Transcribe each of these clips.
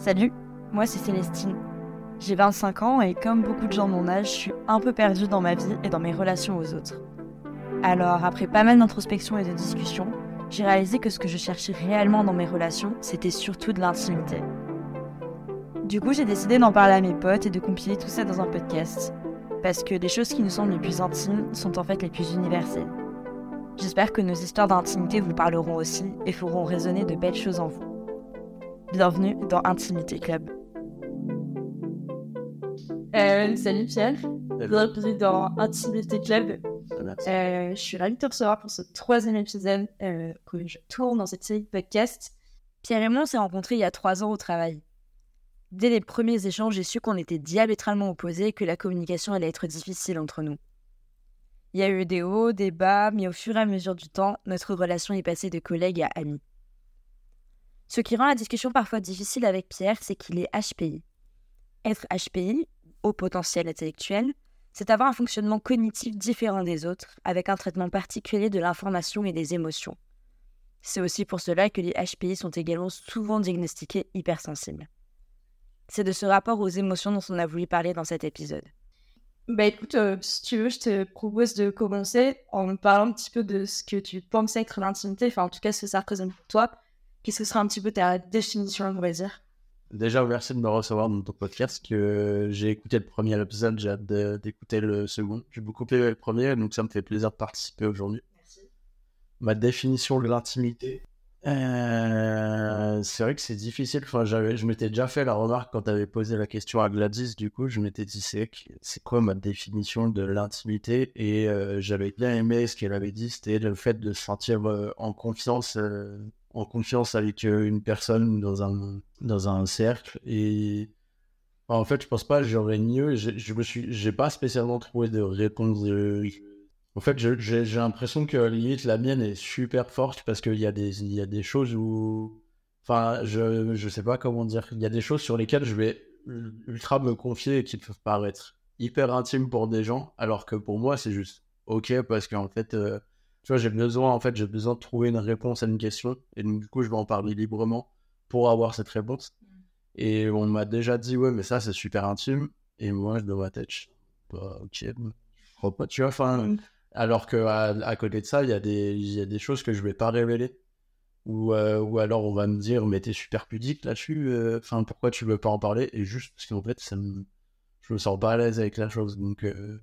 Salut, moi c'est Célestine. J'ai 25 ans et comme beaucoup de gens de mon âge, je suis un peu perdue dans ma vie et dans mes relations aux autres. Alors, après pas mal d'introspection et de discussion, j'ai réalisé que ce que je cherchais réellement dans mes relations, c'était surtout de l'intimité. Du coup, j'ai décidé d'en parler à mes potes et de compiler tout ça dans un podcast. Parce que les choses qui nous semblent les plus intimes sont en fait les plus universelles. J'espère que nos histoires d'intimité vous parleront aussi et feront résonner de belles choses en vous. Bienvenue dans Intimité Club. Euh, salut Pierre, bienvenue dans Intimité Club. Euh, je suis ravie de te recevoir pour ce troisième épisode euh, que je tourne dans cette série de podcasts. Pierre et moi, on s'est rencontrés il y a trois ans au travail. Dès les premiers échanges, j'ai su qu'on était diamétralement opposés et que la communication allait être difficile entre nous. Il y a eu des hauts, des bas, mais au fur et à mesure du temps, notre relation est passée de collègue à ami. Ce qui rend la discussion parfois difficile avec Pierre, c'est qu'il est HPI. Être HPI, au potentiel intellectuel, c'est avoir un fonctionnement cognitif différent des autres, avec un traitement particulier de l'information et des émotions. C'est aussi pour cela que les HPI sont également souvent diagnostiqués hypersensibles. C'est de ce rapport aux émotions dont on a voulu parler dans cet épisode. Bah écoute, euh, si tu veux, je te propose de commencer en parlant un petit peu de ce que tu penses être l'intimité, enfin en tout cas ce que ça représente pour toi, Qu'est-ce que sera un petit peu ta définition, on va dire? Déjà, merci de me recevoir dans ton podcast. Que j'ai écouté le premier épisode, j'ai hâte d'écouter le second. J'ai beaucoup aimé le premier, donc ça me fait plaisir de participer aujourd'hui. Merci. Ma définition de l'intimité, euh, c'est vrai que c'est difficile. Enfin, je m'étais déjà fait la remarque quand tu avais posé la question à Gladys. Du coup, je m'étais dit c'est quoi ma définition de l'intimité? Et euh, j'avais bien aimé ce qu'elle avait dit, c'était le fait de se sentir euh, en confiance en confiance avec euh, une personne dans un, dans un cercle. Et en fait, je pense pas, j'aurais mieux. Je, je me suis, j'ai pas spécialement trouvé de réponse. En fait, j'ai l'impression que limite la mienne est super forte parce qu'il y, a des, y a des choses où. Enfin, je, je sais pas comment dire. Il y a des choses sur lesquelles je vais ultra me confier et qui peuvent paraître hyper intimes pour des gens, alors que pour moi, c'est juste ok parce qu'en fait. Euh, tu vois, j'ai besoin, en fait, j'ai besoin de trouver une réponse à une question. Et donc, du coup, je vais en parler librement pour avoir cette réponse. Mm. Et on m'a déjà dit, ouais, mais ça, c'est super intime. Et moi, dans ma tête, bah, ok, pas, tu vois, enfin, mm. alors que à, côté de ça, il y, a des, y a des choses que je vais pas révéler. Ou, euh, ou alors on va me dire, mais t'es super pudique là-dessus, euh, enfin, pourquoi tu veux pas en parler? Et juste parce qu'en fait, ça me... je me sens pas à l'aise avec la chose. Donc, euh,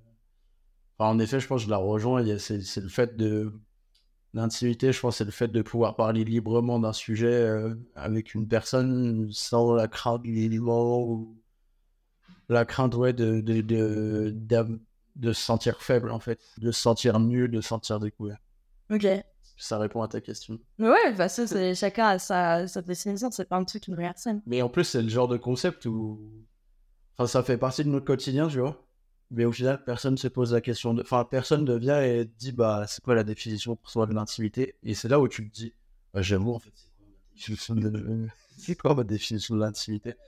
en effet, je pense que je la rejoins. C'est le fait de. L'intimité, je pense, c'est le fait de pouvoir parler librement d'un sujet euh, avec une personne sans la crainte ou la crainte ouais, de, de, de, de, se sentir faible, en fait, de se sentir nul, de se sentir découvert. Ok. Ça répond à ta question. Mais ouais, bah ça, chacun a sa, sa définition, c'est pas un truc universel. Mais en plus, c'est le genre de concept où. Enfin, ça fait partie de notre quotidien, tu vois mais au final, personne se pose la question. De... Enfin, personne ne vient et dit bah, c'est quoi la définition pour soi de l'intimité? Et c'est là où tu te dis bah, j'avoue, en fait, c'est quoi ma définition de l'intimité?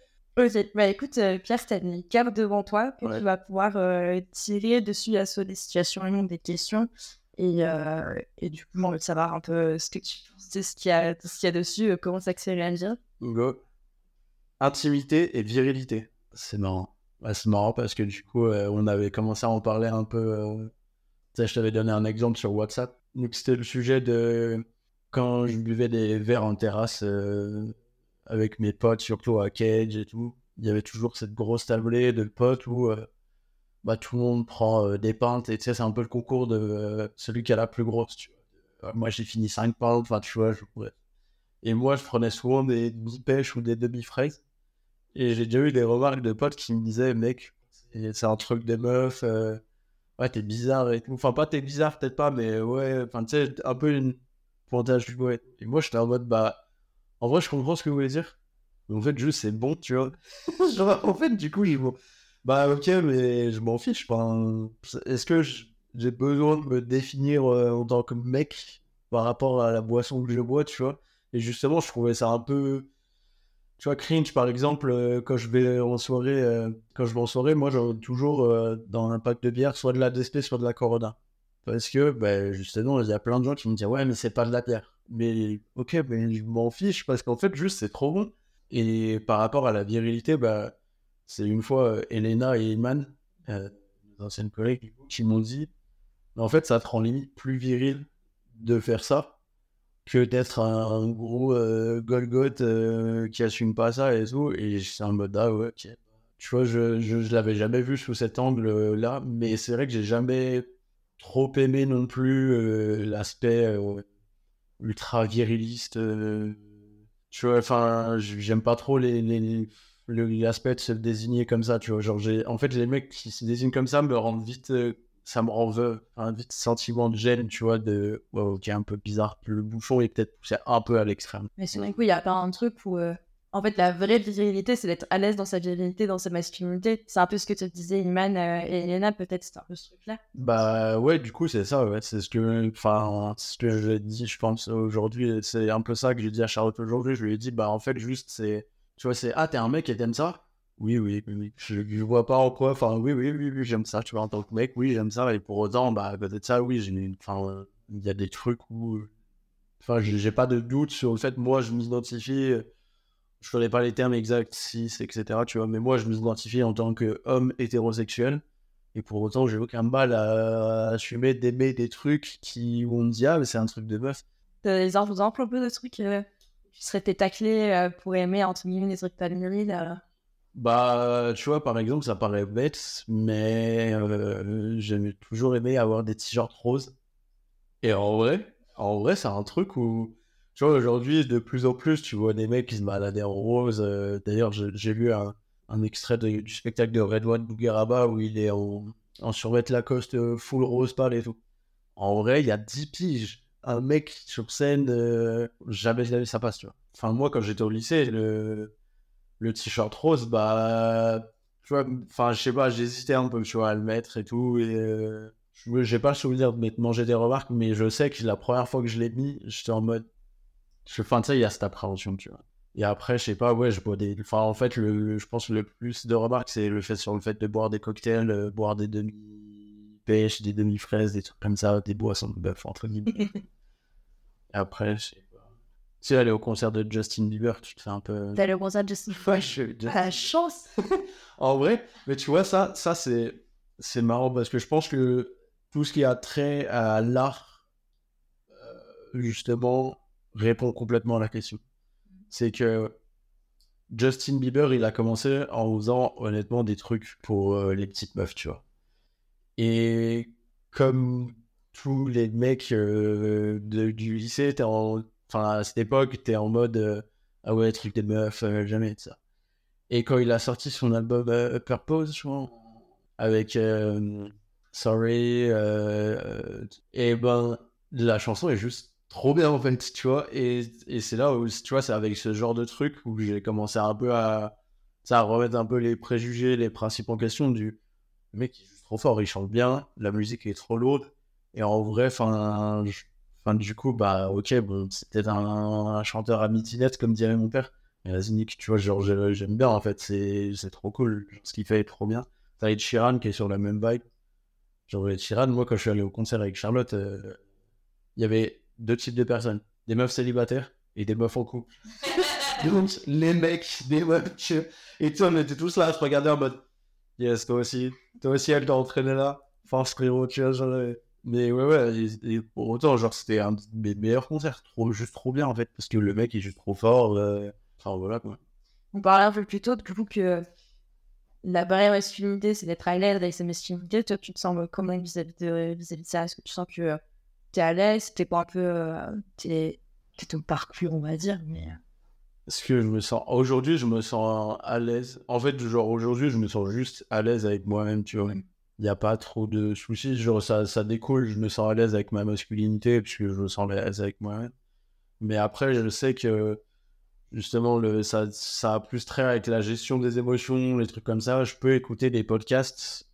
Bah écoute, euh, Pierre, tu as une carte devant toi que tu vas pouvoir euh, tirer dessus à des situations des questions. Et, euh, et du coup, on veut savoir un peu ce que tu penses de ce qu'il y, a, y a dessus, comment ça se réagir. Go. Intimité et virilité. C'est marrant c'est marrant parce que du coup, euh, on avait commencé à en parler un peu. Euh, je t'avais donné un exemple sur WhatsApp. Donc, c'était le sujet de quand je buvais des verres en terrasse euh, avec mes potes, surtout à Cage et tout. Il y avait toujours cette grosse tablée de potes où bah, tout le monde prend des pintes et tu sais, c'est un peu le concours de celui qui a la plus grosse. Moi, j'ai fini 5 pintes, enfin, tu vois. Je... Et moi, je prenais souvent des demi-pêches ou des demi-fraises. Et j'ai déjà eu des remarques de potes qui me disaient, mec, c'est un truc des meufs, euh, ouais, t'es bizarre et tout. Enfin, pas t'es bizarre, peut-être pas, mais ouais, enfin, tu sais, un peu une ouais. Et moi, j'étais en mode, bah, en vrai, je comprends ce que vous voulez dire. Mais en fait, juste, c'est bon, tu vois. en fait, du coup, ils vont, bah, ok, mais je m'en fiche. Enfin, est-ce que j'ai besoin de me définir euh, en tant que mec par rapport à la boisson que je bois, tu vois? Et justement, je trouvais ça un peu tu vois, cringe, par exemple, euh, quand je vais en soirée, euh, quand je vais en soirée, moi, j'ai toujours euh, dans un pack de bière, soit de la DSP, soit de la Corona. Parce que, ben, justement, il y a plein de gens qui me disent, ouais, mais c'est pas de la bière. Mais, ok, mais je m'en fiche, parce qu'en fait, juste, c'est trop bon. Et par rapport à la virilité, bah, c'est une fois Elena et Iman, euh, anciennes collègues, qui m'ont dit en fait, ça te rend limite plus viril de faire ça que d'être un, gros euh, euh, qui assume pas ça et tout. Et c'est un mode, ah ouais. Tu vois, je, je, l'avais jamais vu sous cet angle-là, mais c'est vrai que j'ai jamais trop aimé non plus l'aspect ultra viriliste. tu vois, enfin, j'aime pas trop les, les l'aspect de se désigner comme ça, tu vois. Genre, en fait, les mecs qui se désignent comme ça me rendent vite, euh, ça me rend un vite sentiment de gêne, tu vois, de, qui est un peu bizarre. Le bouchon est peut-être poussé un peu à l'extrême. Mais c'est vrai qu'il n'y a pas un truc où, euh, en fait, la vraie virilité, c'est d'être à l'aise dans sa virilité, dans sa masculinité. C'est un peu ce que te disais Iman euh, et Elena, peut-être, c'est un peu ce truc-là. Bah ouais, du coup, c'est ça, ouais. C'est ce que, enfin, ce que je dis, je pense, aujourd'hui. C'est un peu ça que j'ai dit à Charlotte aujourd'hui. Je lui ai dit, bah en fait, juste, c'est tu vois, c'est Ah, t'es un mec et t'aimes ça? Oui, oui, oui, Je, je, vois pas en quoi. Enfin, oui, oui, oui, oui j'aime ça. Tu vois, en tant que mec, oui, j'aime ça. Et pour autant, bah, peut-être ça, oui, j'ai Enfin, il y a des trucs où. Enfin, j'ai pas de doute sur le fait, moi, je m'identifie. Je connais pas les termes exacts, cis, etc. Tu vois, mais moi, je m'identifie en tant qu'homme hétérosexuel. Et pour autant, j'ai aucun mal à, assumer d'aimer des trucs qui, où on me dit, ah, mais c'est un truc de meuf. Des exemples un peu de trucs euh, tu serais euh, pour aimer entre guillemets les trucs pas virils Bah, tu vois, par exemple, ça paraît bête, mais euh, j'ai toujours aimé avoir des t-shirts roses. Et en vrai, en vrai, c'est un truc où, tu vois, aujourd'hui, de plus en plus, tu vois des mecs qui se baladaient en rose. Euh, d'ailleurs, j'ai vu un, extrait du spectacle de Redouane Bougueraba où il est en, en survêt Lacoste full rose pâle et tout. En vrai, il y a 10 piges un mec sur scène, euh, jamais, ça passe, tu vois. Enfin, moi, quand j'étais au lycée, le, le t-shirt rose, bah, tu vois, enfin, je sais pas, j'hésitais un peu, tu vois, à le mettre et tout, et euh, j'ai pas le souvenir de manger des remarques, mais je sais que la première fois que je l'ai mis, j'étais en mode, je, enfin, tu sais, il y a cette appréhension, tu vois. Et après, je sais pas, ouais, je bois des. Enfin, en fait, le, je pense que le plus de remarques, c'est le fait sur le fait de boire des cocktails, euh, boire des demi pêche, des demi-fraises, des trucs comme ça, des boissons de bœuf, entre guillemets. Et après, je sais Tu aller au concert de Justin Bieber, tu te fais un peu. T'es allé au concert de Justin Bieber Ouais, je La chance En vrai, mais tu vois, ça, ça c'est, c'est marrant parce que je pense que tout ce qui a trait à l'art, euh, justement, répond complètement à la question. C'est que Justin Bieber, il a commencé en faisant honnêtement des trucs pour euh, les petites meufs, tu vois. Et comme tous les mecs euh, du lycée, en... enfin, à cette époque, t'es en mode euh, Ah ouais, truc des meufs, euh, jamais de ça. Et quand il a sorti son album Purpose, je crois, avec Sorry, et ben, la chanson est juste trop bien en fait, tu vois. Et, et c'est là où, tu vois, c'est avec ce genre de truc où j'ai commencé un peu à, à remettre un peu les préjugés, les principes en question du mec qui trop fort, il chante bien, la musique est trop lourde. Et en vrai, enfin, du coup, bah, ok, bon, c'était un, chanteur à mitinette, comme dirait mon père. Mais vas-y, Nick, tu vois, genre, j'aime bien, en fait, c'est trop cool. ce qu'il fait est trop bien. T'as Ed Sheeran qui est sur la même vibe. Genre, Ed Sheeran, moi, quand je suis allé au concert avec Charlotte, euh, il y avait deux types de personnes. Des meufs célibataires et des meufs en couple. Donc, les mecs, des meufs, et tout, on était tous là à se regarder en mode Yes, toi aussi. Toi aussi, elle t'a entraîné là. Force frérot, tu vois, Mais ouais, ouais, et, pour autant, genre, c'était un de mes meilleurs concerts. Trop, juste trop bien, en fait, parce que le mec est juste trop fort. Euh, enfin, voilà, quoi. On parlait un peu plus tôt, du coup, que la barrière masculinité, c'est d'être à l'aise avec sa masculinité. Toi, tu te sens comment vis-à-vis de, vis de ça? Est-ce que tu sens que t'es à l'aise? T'es pas un peu. Euh, t'es ton parcours, on va dire, mais. Est-ce que je me sens. Aujourd'hui, je me sens à l'aise. En fait, genre, aujourd'hui, je me sens juste à l'aise avec moi-même, tu vois. Il n'y a pas trop de soucis. Genre, ça, ça découle. Je me sens à l'aise avec ma masculinité, puisque je me sens à l'aise avec moi-même. Mais après, je sais que, justement, le, ça, ça a plus trait avec la gestion des émotions, les trucs comme ça. Je peux écouter des podcasts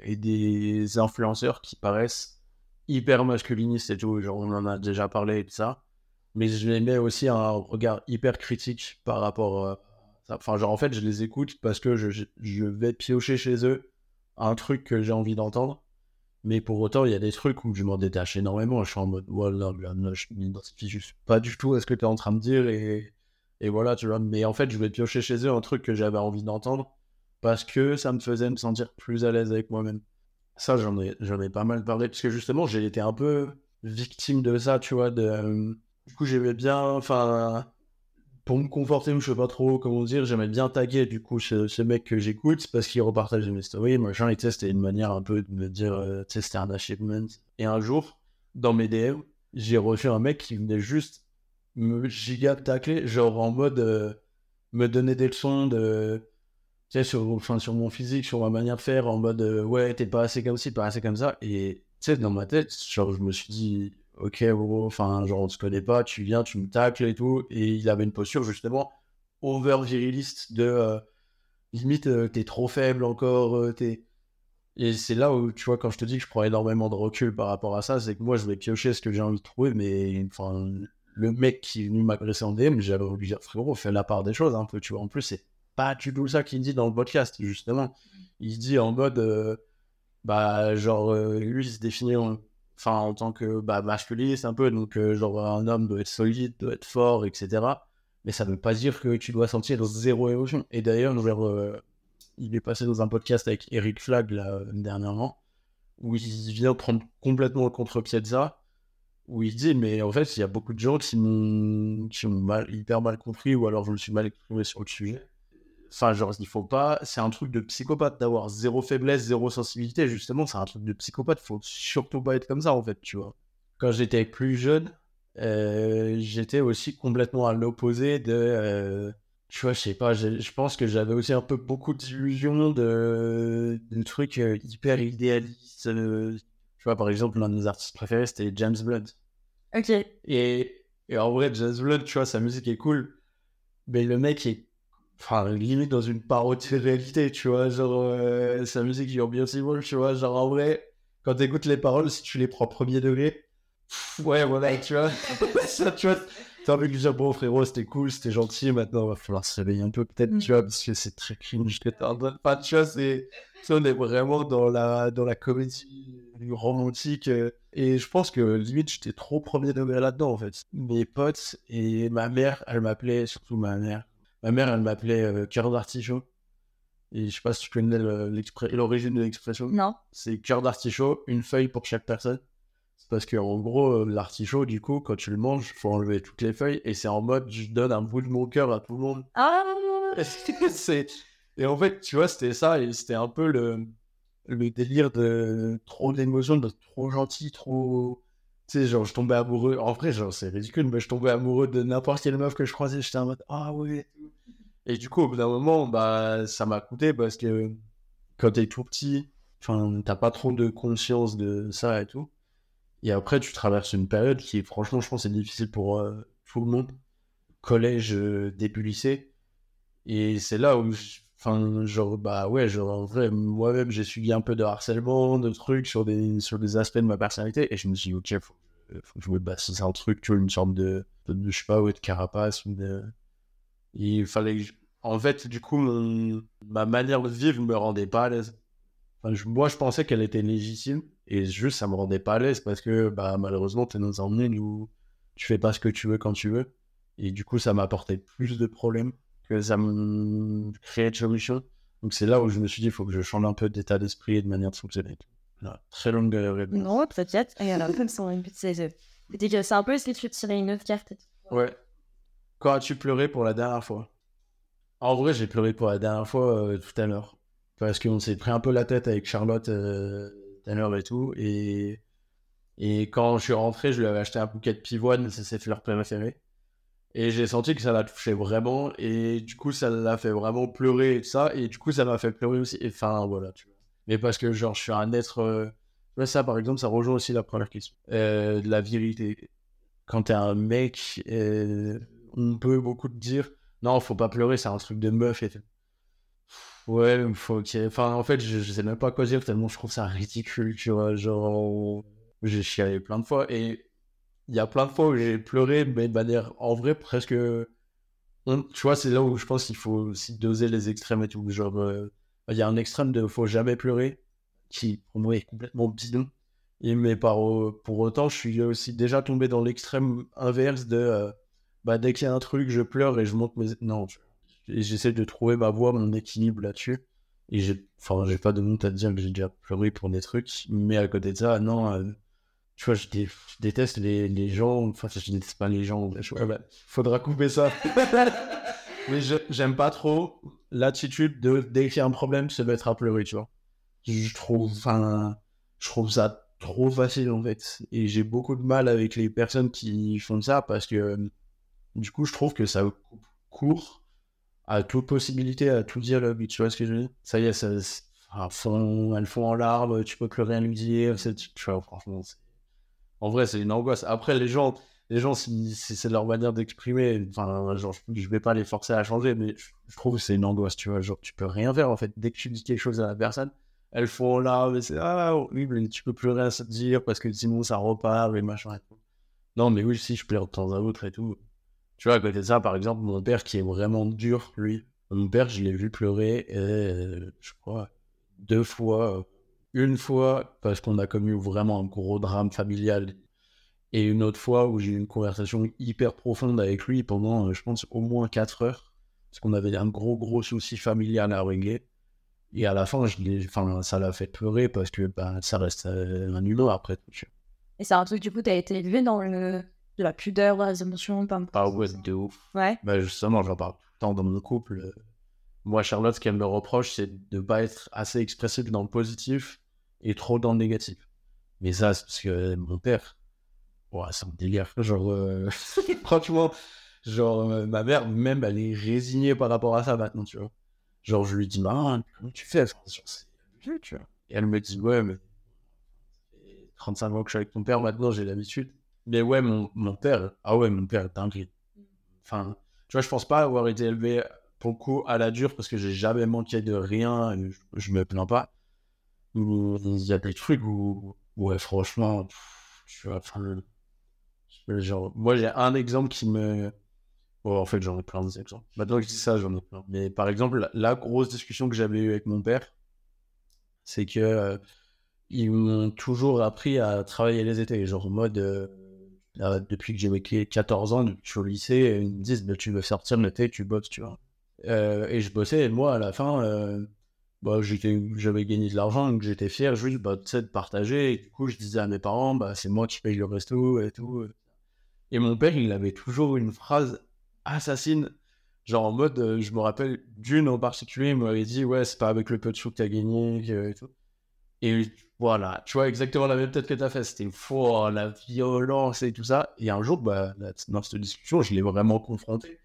et des influenceurs qui paraissent hyper masculinistes et tout. Genre, on en a déjà parlé et tout ça mais je les mets aussi un regard hyper critique par rapport à ça. Enfin, genre, en fait, je les écoute parce que je, je vais piocher chez eux un truc que j'ai envie d'entendre. Mais pour autant, il y a des trucs où je m'en détache énormément. Je suis en mode, voilà, là, je m'identifie juste pas du tout à ce que tu es en train de dire. Et, Et voilà, tu vois. Mais en fait, je vais piocher chez eux un truc que j'avais envie d'entendre parce que ça me faisait me sentir plus à l'aise avec moi-même. Ça, j'en ai, ai pas mal parlé parce que justement, j'ai été un peu victime de ça, tu vois. De, euh, du coup, j'aimais bien, enfin, pour me conforter, je sais pas trop comment dire, j'aimais bien taguer du coup ce, mec que j'écoute parce qu'il repartage mes stories, machin, et c'était une manière un peu de me dire, euh, tu un achievement. Et un jour, dans mes DM, j'ai reçu un mec qui venait juste me giga tacler, genre en mode euh, me donner des leçons de, tu sais, sur, mon physique, sur ma manière de faire, en mode euh, ouais, t'es pas assez comme ci, pas assez comme ça. Et tu sais, dans ma tête, je me suis dit, ok, enfin, genre, on se connaît pas, tu viens, tu me tacles et tout. Et il avait une posture, justement, over-viriliste de euh, limite, euh, t'es trop faible encore, euh, t'es. Et c'est là où, tu vois, quand je te dis que je prends énormément de recul par rapport à ça, c'est que moi, je vais piocher ce que j'ai envie de trouver, mais enfin, le mec qui est venu m'agresser en DM, j'avais envie de dire, frérot, fais la part des choses un peu, tu vois. En plus, c'est pas du tout ça qu'il dit dans le podcast, justement. Il dit en mode, bah, genre, lui, il se définit en enfin en tant que bah, masculiste un peu, donc euh, genre un homme doit être solide, doit être fort, etc. Mais ça ne veut pas dire que tu dois sentir zéro émotion. Et d'ailleurs, euh, il est passé dans un podcast avec Eric Flag là, dernièrement, où il vient prendre complètement le contre-pied de ça, où il dit, mais en fait, il y a beaucoup de gens qui m'ont hyper mal compris, ou alors je me suis mal exprimé sur le sujet. Enfin, genre, il faut pas. C'est un truc de psychopathe d'avoir zéro faiblesse, zéro sensibilité. Justement, c'est un truc de psychopathe. Faut surtout pas être comme ça, en fait, tu vois. Quand j'étais plus jeune, euh, j'étais aussi complètement à l'opposé de. Euh, tu vois, je sais pas, je pense que j'avais aussi un peu beaucoup d'illusions, de, de trucs euh, hyper idéalistes. tu vois, par exemple, l'un de nos artistes préférés, c'était James Blunt. Ok. Et, et en vrai, James Blunt, tu vois, sa musique est cool. Mais le mec est enfin limite dans une parodie de réalité tu vois genre euh, sa musique bien si bon tu vois genre en vrai quand t'écoutes les paroles si tu les prends premier degré ouais voilà tu vois. Ça tu vois. T'as envie de dire bon frérot c'était cool c'était gentil maintenant il va falloir se réveiller un peu peut-être tu vois parce que c'est très cringe que t'es en train de tu vois c'est on est vraiment dans la dans la comédie romantique euh, et je pense que limite j'étais trop premier degré là-dedans en fait. Mes potes et ma mère elle m'appelait surtout ma mère Ma mère, elle m'appelait euh, cœur d'artichaut. Et je sais pas si tu connais l'origine de l'expression. Non. C'est cœur d'artichaut, une feuille pour chaque personne. C'est parce que en gros, euh, l'artichaut, du coup, quand tu le manges, faut enlever toutes les feuilles. Et c'est en mode, je donne un bout de mon cœur à tout le monde. Ah Et en fait, tu vois, c'était ça. Et c'était un peu le, le délire de trop d'émotions, de trop gentil, trop tu genre, je tombais amoureux. En vrai, genre, c'est ridicule, mais je tombais amoureux de n'importe quelle meuf que je croisais. J'étais en mode, ah ouais. Et du coup, au bout d'un moment, bah, ça m'a coûté parce que quand t'es tout petit, enfin, t'as pas trop de conscience de ça et tout. Et après, tu traverses une période qui, franchement, je pense, est difficile pour euh, tout le monde. Collège, euh, début lycée. Et c'est là où, enfin, genre, bah ouais, genre, en vrai, moi-même, j'ai suivi un peu de harcèlement, de trucs sur des, sur des aspects de ma personnalité. Et je me suis dit, ok, faut faut jouer bah, c'est un truc, tu vois, une sorte de, je sais pas, ouais, de carapace. Il fallait En fait, du coup, ma manière de vivre me rendait pas à l'aise. Moi, je pensais qu'elle était légitime, et juste, ça me rendait pas à l'aise parce que, bah, malheureusement, tu es dans un monde où tu fais pas ce que tu veux quand tu veux. Et du coup, ça m'a apporté plus de problèmes que ça me créait de solutions. Donc, c'est là où je me suis dit, il faut que je change un peu d'état d'esprit et de manière de fonctionner très longue réponse. Non, peut-être. Il y en a un sont une C'est un peu si tu tirais une autre carte. Ouais. Quand as-tu pleuré pour la dernière fois? En vrai, j'ai pleuré pour la dernière fois euh, tout à l'heure. Parce qu'on s'est pris un peu la tête avec Charlotte euh, tout à l'heure et tout. Et... et quand je suis rentré, je lui avais acheté un bouquet de pivoine, c'est ses fleurs préférées. Et j'ai senti que ça l'a touché vraiment. Et du coup, ça l'a fait vraiment pleurer et tout ça. Et du coup, ça m'a fait pleurer aussi. Et enfin, voilà, tu vois mais parce que genre je suis un être. Euh... ça par exemple, ça rejoint aussi la première question. De la virilité. Quand t'es un mec, euh, on peut beaucoup te dire non, faut pas pleurer, c'est un truc de meuf et tout. Ouais, faut qu'il Enfin, en fait, je, sais même pas quoi dire tellement je trouve ça ridicule, tu vois. Genre, j'ai chialé plein de fois et il y a plein de fois où j'ai pleuré, mais de manière en vrai presque. Tu vois, c'est là où je pense qu'il faut aussi doser les extrêmes et tout. Genre, euh, il y a un extrême de faut jamais pleurer, qui pour moi est complètement bidon. Mais par, pour autant, je suis aussi déjà tombé dans l'extrême inverse de euh, bah, dès qu'il y a un truc, je pleure et je monte mes. Non, j'essaie de trouver ma voix, mon équilibre là-dessus. Et j'ai, enfin, pas de honte à dire que j'ai déjà pleuré pour des trucs, mais à côté de ça, non, euh, tu vois, je, déteste les, les, gens, enfin, je déteste pas les gens, bah, faudra couper ça. mais j'aime pas trop l'attitude de, dès qu'il y a un problème, se mettre à pleurer, tu vois. Je trouve, enfin, je trouve ça trop facile, en fait. Et j'ai beaucoup de mal avec les personnes qui font ça parce que, du coup, je trouve que ça coupe court à toute possibilité, à tout dialogue, tu vois ce que je veux dire? Ça y est, elles font en larmes, tu peux plus rien lui dire, tu vois, franchement, en vrai, c'est une angoisse. Après, les gens, les gens si, c'est leur manière d'exprimer, enfin, genre, je, vais pas les forcer à changer, mais je, trouve que c'est une angoisse, tu vois, genre, tu peux rien faire, en fait, dès que tu dis quelque chose à la personne, elles font en larmes, c'est ah, horrible, tu peux plus rien se dire parce que sinon ça repart, et machin et. Non, mais oui, si, je pleure de temps à autre et tout. Tu vois, à côté de ça, par exemple, mon père qui est vraiment dur, lui. Mon père, je l'ai vu pleurer, euh, je crois, deux fois. Une fois parce qu'on a commis vraiment un gros drame familial. Et une autre fois où j'ai eu une conversation hyper profonde avec lui pendant, euh, je pense, au moins quatre heures. Parce qu'on avait un gros, gros souci familial à régler. Et à la fin, je enfin, ça l'a fait pleurer parce que ben, ça reste euh, un humain après tout. Et c'est un truc, du coup, tu as été élevé dans le de la pudeur, des émotions, pas Ah ouais, de ouf. Ouais. Bah justement, j'en parle tout le temps dans mon couple. Moi, Charlotte, ce qu'elle me reproche, c'est de ne pas être assez expressif dans le positif et trop dans le négatif. Mais ça, c'est parce que mon père, ouais, c'est un délire. Genre, euh, franchement, genre, euh, ma mère, même, elle est résignée par rapport à ça maintenant, tu vois. Genre, je lui dis, maman, comment tu fais? C'est tu vois. Et elle me dit, ouais, mais 35 ans que je suis avec ton père, maintenant, j'ai l'habitude. Mais ouais, mon, mon père, ah ouais, mon père est dingue. Enfin, tu vois, je pense pas avoir été élevé pour le coup à la dure parce que j'ai jamais manqué de rien et je, me plains pas. Il y a des trucs où, ouais, franchement, tu vois, enfin, moi j'ai un exemple qui me. En fait, j'en ai plein d'exemples. Maintenant que je dis ça, j'en ai plein. Mais par exemple, la, grosse discussion que j'avais eue avec mon père, c'est que euh, ils m'ont toujours appris à travailler les étés, genre en mode. Euh, depuis que j'ai 14 ans, je suis au lycée, ils me disent bah, Tu veux sortir l'été, tu bosses, tu vois. Euh, et je bossais, et moi, à la fin, bah, j'avais gagné de l'argent, donc j'étais fier juste bah, de partager. Et du coup, je disais à mes parents bah, C'est moi qui paye le resto et tout. Et mon père, il avait toujours une phrase assassine. Genre en mode, euh, je me rappelle d'une en particulier, il m'avait dit Ouais, c'est pas avec le peu de sous que t'as gagné et tout. Et voilà, tu vois exactement la même tête que tu as fait. C'était fort, la violence et tout ça. Et un jour, bah, dans cette discussion, je l'ai vraiment confronté.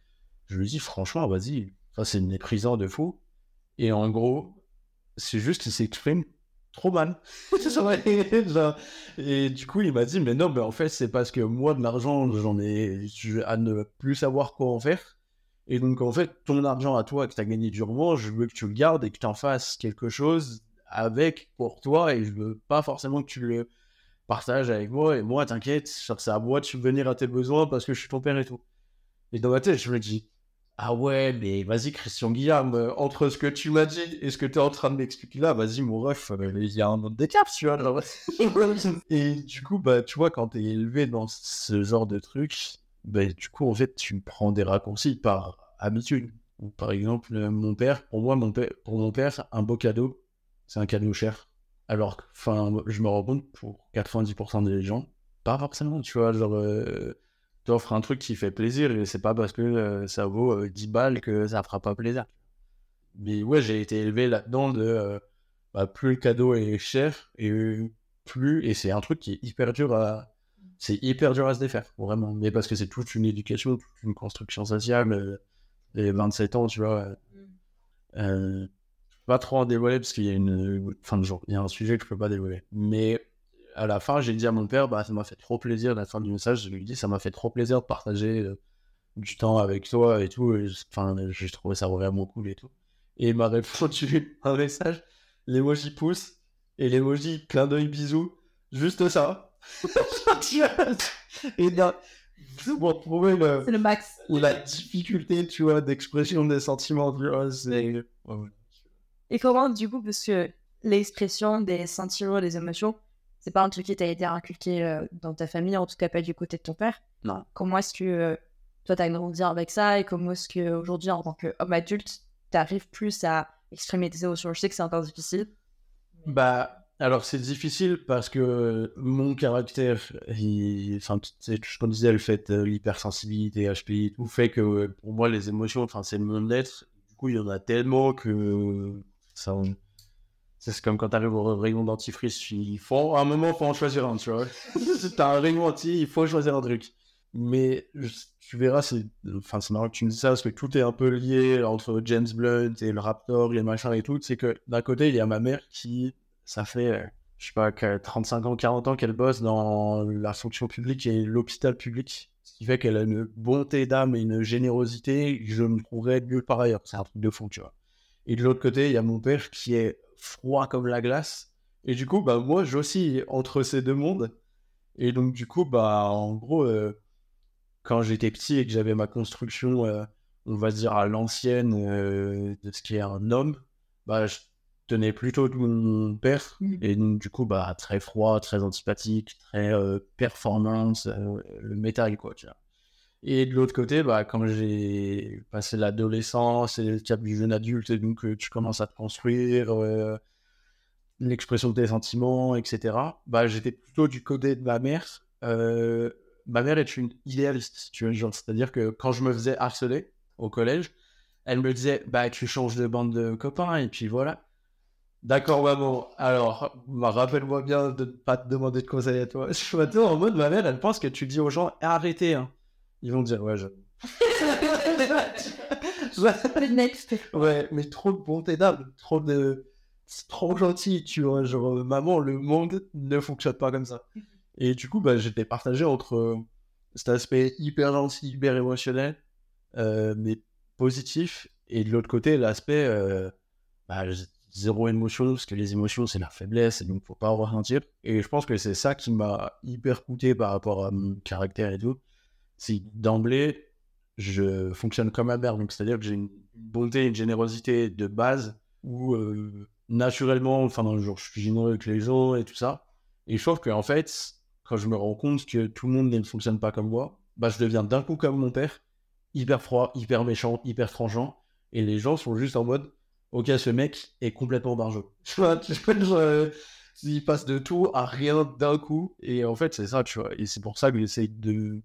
Je lui dis, franchement, vas-y, ça c'est méprisant de fou. Et en gros, c'est juste qu'il s'exprime trop mal. et du coup, il m'a dit, mais non, mais en fait, c'est parce que moi, de l'argent, j'en ai à ne plus savoir quoi en faire. Et donc, en fait, ton argent à toi que tu as gagné durement, je veux que tu le gardes et que tu en fasses quelque chose avec pour toi et je veux pas forcément que tu le partages avec moi. Et moi, t'inquiète, c'est à moi de subvenir à tes besoins parce que je suis ton père et tout. Et dans ma tête, je me dis, ah ouais, mais vas-y, Christian Guillaume, euh, entre ce que tu m'as dit et ce que tu es en train de m'expliquer là, vas-y, mon ref, euh, il y a un autre décap, tu vois. et du coup, bah, tu vois, quand tu es élevé dans ce genre de truc, bah, du coup, en fait, tu prends des raccourcis par habitude. Par exemple, mon père, pour moi, mon père, pour mon père, un beau cadeau, c'est un cadeau cher. Alors, enfin, je me rends compte pour 90% des gens, pas forcément, tu vois, genre, euh, tu offres un truc qui fait plaisir et c'est pas parce que euh, ça vaut 10 euh, balles que ça fera pas plaisir. Mais ouais, j'ai été élevé là-dedans de bah, plus le cadeau est cher et plus, et c'est un truc qui est hyper dur à, c'est hyper dur à se défaire, vraiment. Mais parce que c'est toute une éducation, toute une construction sociale, les 27 ans, tu vois. Pas trop en dévoiler parce qu'il y a une fin de jour. Il y a un sujet que je peux pas dévoiler. Mais à la fin, j'ai dit à mon père, bah, ça m'a fait trop plaisir, à la fin du message, je lui ai dit, ça m'a fait trop plaisir de partager euh, du temps avec toi et tout. Enfin, j'ai trouvé ça vraiment cool et tout. Et il m'a répondu un message, l'emoji pouce et l'emoji clin d'œil bisou. Juste ça. et bien, pour trouver le, le max. la difficulté, tu vois, d'expression des sentiments, c'est... Et comment, du coup, parce que l'expression des sentiments, des émotions, c'est pas un truc qui t'a été inculqué euh, dans ta famille, en tout cas pas du côté de ton père? Non. Comment est-ce que euh, toi, tu as grandi avec ça et comment est-ce qu'aujourd'hui, en tant qu'homme adulte, tu arrives plus à exprimer tes émotions? Je sais que c'est encore difficile. Bah, alors c'est difficile parce que mon caractère, enfin, je disais, le fait de l'hypersensibilité, HPI, tout fait que pour moi, les émotions, enfin, c'est mon être. Du coup, il y en a tellement que ça. C'est comme quand tu arrives au rayon dentifrice, il faut, à un moment, faut en choisir un, tu vois. t'as un rayon entier, il faut choisir un truc. Mais tu verras, c'est enfin, marrant que tu me dis ça parce que tout est un peu lié entre James Blunt et le Raptor, les machins et tout. C'est que d'un côté, il y a ma mère qui ça fait, euh, je sais pas, 35 ans, 40 ans qu'elle bosse dans la fonction publique et l'hôpital public. Ce qui fait qu'elle a une bonté d'âme et une générosité je me trouverais mieux par ailleurs. C'est un truc de fond, tu vois. Et de l'autre côté, il y a mon père qui est froid comme la glace. Et du coup, bah, moi, j'oscille entre ces deux mondes. Et donc, du coup, bah, en gros, euh, quand j'étais petit et que j'avais ma construction, euh, on va dire, à l'ancienne de ce qui est un homme, bah, je tenait plutôt de mon père. Mmh. Et du coup, bah, très froid, très antipathique, très euh, performance, euh, le métal, quoi, tu vois. Et de l'autre côté, bah, quand j'ai passé l'adolescence et le cap du jeune adulte, et donc euh, tu commences à te construire, l'expression de tes sentiments, etc., bah, j'étais plutôt du côté de ma mère. ma mère est une idéaliste, tu vois, c'est-à-dire que quand je me faisais harceler au collège, elle me disait, bah, tu changes de bande de copains, et puis voilà. D'accord, maman. Alors, bah, rappelle-moi bien de ne pas te demander de conseils à toi. Je suis en mode, ma mère, elle pense que tu dis aux gens, arrêtez. Hein. Ils vont dire, ouais, je. ouais, mais trop de bonté d'âme, trop de. C'est trop gentil, tu vois. Genre, maman, le monde ne fonctionne pas comme ça. Et du coup, bah, j'étais partagé entre euh, cet aspect hyper gentil, hyper émotionnel, euh, mais positif, et de l'autre côté, l'aspect. Euh, bah, zéro émotion, parce que les émotions, c'est la faiblesse, et donc faut pas en ressentir. Et je pense que c'est ça qui m'a hyper coûté par rapport à mon caractère et tout. C'est d'emblée, je fonctionne comme un mère, donc c'est-à-dire que j'ai une bonté, une générosité de base, où euh, naturellement, enfin dans le jour, je suis généreux avec les gens et tout ça. Et je trouve qu'en fait, quand je me rends compte que tout le monde ne fonctionne pas comme moi, bah je deviens d'un coup comme mon père, hyper froid, hyper méchant, hyper franchant, et les gens sont juste en mode ok, ce mec est complètement barjot. Vois, il passe de tout à rien d'un coup. Et en fait, c'est ça, tu vois. Et c'est pour ça que j'essaie de,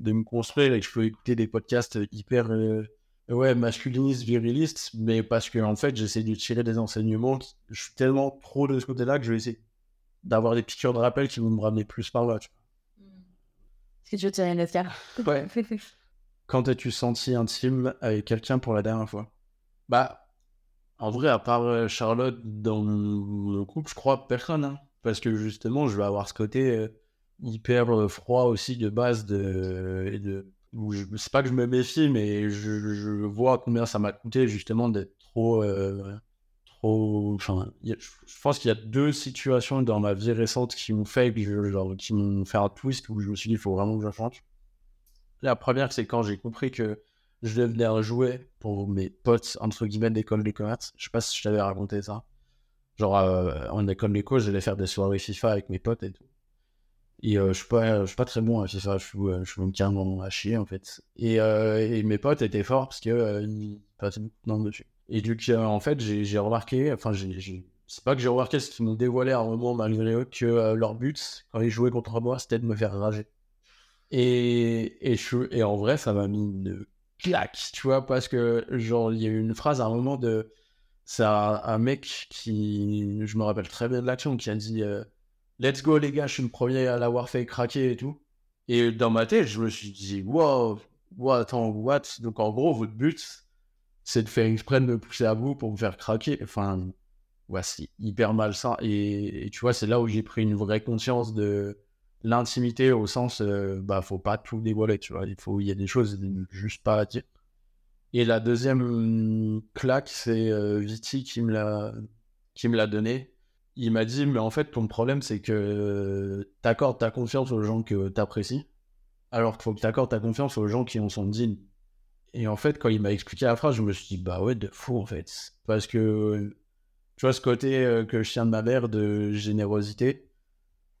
de me construire et que je peux écouter des podcasts hyper euh, ouais, masculinistes, virilistes, mais parce que en fait, j'essaie de tirer des enseignements. Je suis tellement trop de ce côté-là que je vais essayer d'avoir des piqûres de rappel qui vont me ramener plus par là, tu vois. Est-ce que tu veux tirer une faire Ouais. Quand as-tu senti intime avec quelqu'un pour la dernière fois? Bah, en vrai, à part euh, Charlotte dans le couple, je crois personne. Hein. parce que justement, je vais avoir ce côté euh, hyper euh, froid aussi de base. De, de, je, c'est pas que je me méfie, mais je, vois combien ça m'a coûté justement d'être trop. trop enfin, je pense qu'il y a deux situations dans ma vie récente qui m'ont fait, genre, qui m'ont fait un twist où je me suis dit, il faut vraiment que je change. La première, c'est quand j'ai compris que je devenais un jouet pour mes potes, entre guillemets, d'école de commerce. Je sais pas si je t'avais raconté ça. Genre, euh, en école d'éco, j'allais faire des soirées FIFA avec mes potes et tout. Et euh, je suis pas, suis pas très bon à FIFA, je suis, euh, je suis même carrément à chier en fait. Et, et mes potes étaient forts parce que ils passaient beaucoup de temps dessus. Et du coup, en fait, j'ai remarqué, enfin, c'est pas que j'ai remarqué, c'est qu'ils m'ont dévoilé à un moment malgré eux que leur but, quand ils jouaient contre moi, c'était de me faire rager. Et, et, je, et en vrai, ça m'a mis une claque, tu vois, parce que, genre, il y a eu une phrase à un moment de. C'est un, mec qui. Je me rappelle très bien de l'action, qui a dit euh, Let's go, les gars, je suis le premier à l'avoir fait craquer et tout. Et dans ma tête, je me suis dit Wow, wow attends, what? Donc, en gros, votre but, c'est de faire exprès de me pousser à bout pour me faire craquer. Enfin, ouais, c'est hyper malsain. Et, et tu vois, c'est là où j'ai pris une vraie conscience de l'intimité au sens, euh, bah, faut pas tout dévoiler, tu vois. Il faut, y a des choses juste pas à dire. Et la deuxième claque, c'est euh, Viti qui me l'a, qui me l'a donné. Il m'a dit, mais en fait, ton problème, c'est que t'accordes ta confiance aux gens que t'apprécies, alors qu'il faut que t'accordes ta confiance aux gens qui en sont dignes. Et en fait, quand il m'a expliqué la phrase, je me suis dit, bah ouais, de fou, en fait. Parce que, tu vois, ce côté euh, que je tiens de ma mère de générosité,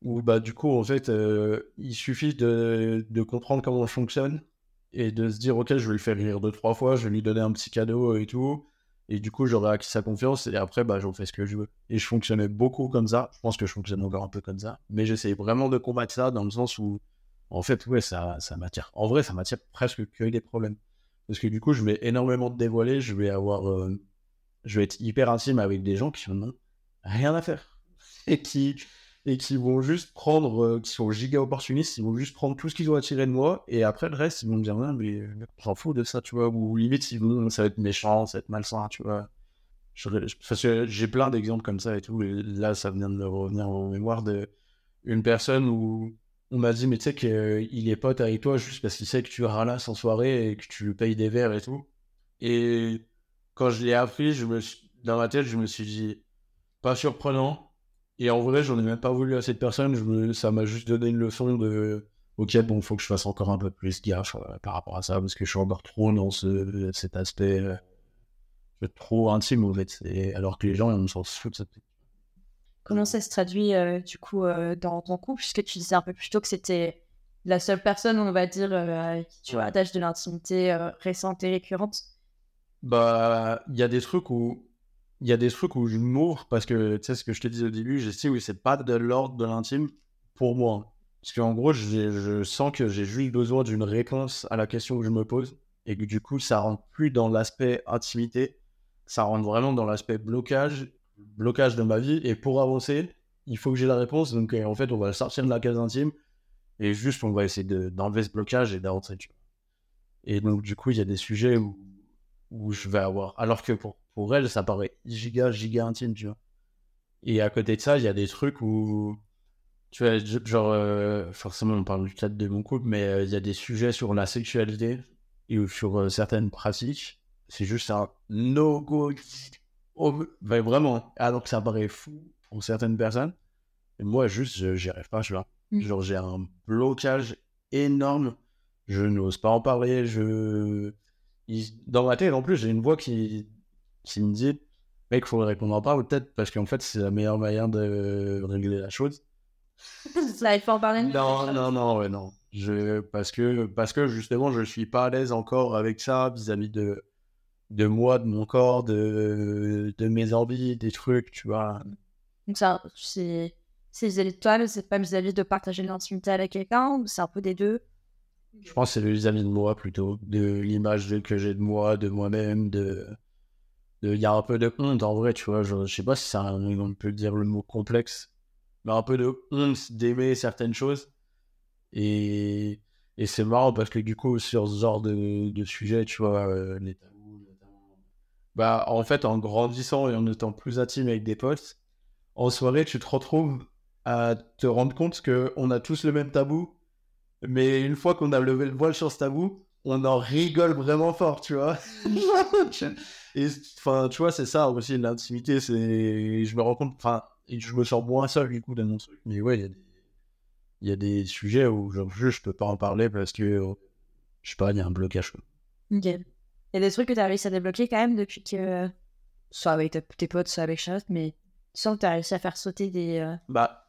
où bah, du coup, en fait, euh, il suffit de, de, comprendre comment on fonctionne et de se dire, ok, je vais le faire rire deux, trois fois, je vais lui donner un petit cadeau et tout. Et du coup, j'aurai acquis sa confiance et après, bah, j'en fais ce que je veux. Et je fonctionnais beaucoup comme ça. Je pense que je fonctionne encore un peu comme ça. Mais j'essaie vraiment de combattre ça dans le sens où, en fait, ouais, ça, ça m'attire. En vrai, ça m'attire presque que des problèmes. Parce que du coup, je vais énormément dévoiler. Je vais avoir. Euh, je vais être hyper intime avec des gens qui n'ont rien à faire. Et qui, et qui vont juste prendre, euh, qui sont giga opportunistes, ils vont juste prendre tout ce qu'ils ont attiré de moi, et après le reste, ils vont me dire, non, mais j'en fous de ça, tu vois, ou limite, ça va être méchant, ça va être malsain, tu vois. j'ai plein d'exemples comme ça et tout, et là, ça vient de revenir en mémoire de une personne où on m'a dit, mais tu sais qu'il est pote avec toi juste parce qu'il sait que tu ralasses en soirée et que tu payes des verres et tout. Et quand je l'ai appris, dans ma tête, je me suis dit, pas surprenant, et en vrai, j'en ai même pas voulu à cette personne. Ça m'a juste donné une leçon de ok, bon, faut que je fasse encore un peu plus gaffe euh, par rapport à ça parce que je suis encore trop dans ce, cet aspect euh, trop intime en fait. alors que les gens, ils s'en foutent. Comment ça se traduit euh, du coup dans ton couple? Puisque tu disais un peu plus tôt que c'était la seule personne, on va dire, qui tu attaches de l'intimité récente et récurrente. Bah, il y a des trucs où il y a des trucs où je m'ouvre parce que, tu sais, ce que je te disais au début, sais, oui, c'est pas de l'ordre de l'intime pour moi. Parce qu'en gros, je sens que j'ai juste besoin d'une réponse à la question que je me pose et que du coup, ça rentre plus dans l'aspect intimité, ça rentre vraiment dans l'aspect blocage, blocage de ma vie. Et pour avancer, il faut que j'ai la réponse. Donc, en fait, on va sortir de la case intime et juste, on va essayer d'enlever ce blocage et d'avancer. Et donc, du coup, il y a des sujets où, où je vais avoir. Alors que pour pour elle, ça paraît giga, giga intime, tu vois. Et à côté de ça, il y a des trucs où, tu vois, genre, euh, forcément, on parle du cadre de mon couple, mais euh, il y a des sujets sur la sexualité et sur euh, certaines pratiques. C'est juste un no-go. Oh, ben, vraiment. Alors que ça paraît fou pour certaines personnes. Et moi, juste, j'y arrive pas, je vois. Mmh. Genre, j'ai un blocage énorme. Je n'ose pas en parler. Je. Dans ma tête, en plus, j'ai une voix qui qui me dit mec, faudrait qu'on en parle peut-être parce qu'en fait, c'est la meilleure manière de régler la chose. Ça, il faut en parler Non, non, non, ouais, non. Je, parce, que, parce que justement, je suis pas à l'aise encore avec ça vis-à-vis de, de moi, de mon corps, de, de mes envies, des trucs, tu vois. Donc, ça, c'est vis-à-vis de toi, c'est pas vis-à-vis de partager l'intimité avec quelqu'un, ou c'est un peu des deux? Je pense que c'est vis-à-vis de moi plutôt, de l'image que j'ai de moi, de moi-même, de il y a un peu de honte en vrai, tu vois. Je, sais pas si c'est on peut dire le mot complexe, mais un peu de honte d'aimer certaines choses. Et, et c'est marrant parce que du coup, sur ce genre de, de sujet, tu vois, euh, les tabous, bah, en fait, en grandissant et en étant plus intime avec des potes, en soirée, tu te retrouves à te rendre compte qu'on a tous le même tabou, mais une fois qu'on a levé le voile sur ce tabou, on en rigole vraiment fort, tu vois. Et enfin, tu vois, c'est ça aussi l'intimité. C'est, je me rends compte, enfin, je me sens moins seul du coup dans mon truc. Mais ouais, il y a des, il y a des sujets où genre, je, je peux pas en parler parce que, je sais pas, il y a un blocage. Ok. Il y a des trucs que tu as réussi à débloquer quand même depuis que, soit avec tes potes, soit avec Charlotte, mais tu sens que tu as réussi à faire sauter des. Euh, bah,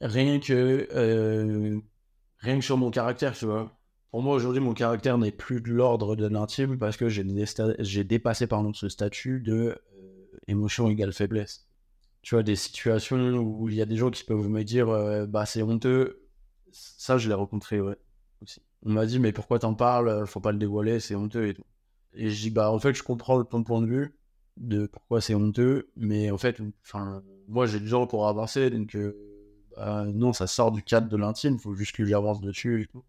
rien que, euh, rien que sur mon caractère, tu vois. Pour moi, aujourd'hui, mon caractère n'est plus de l'ordre de l'intime parce que j'ai dépassé pardon, ce statut de euh, émotion égale faiblesse. Tu vois, des situations où il y a des gens qui peuvent me dire euh, bah c'est honteux. Ça, je l'ai rencontré, ouais, aussi. On m'a dit mais pourquoi t'en parles? Faut pas le dévoiler, c'est honteux et tout. Et je dis bah en fait, je comprends ton point de vue de pourquoi c'est honteux, mais en fait, moi j'ai du gens pour avancer, donc euh, bah, non, ça sort du cadre de l'intime, faut juste que j'avance dessus et tout.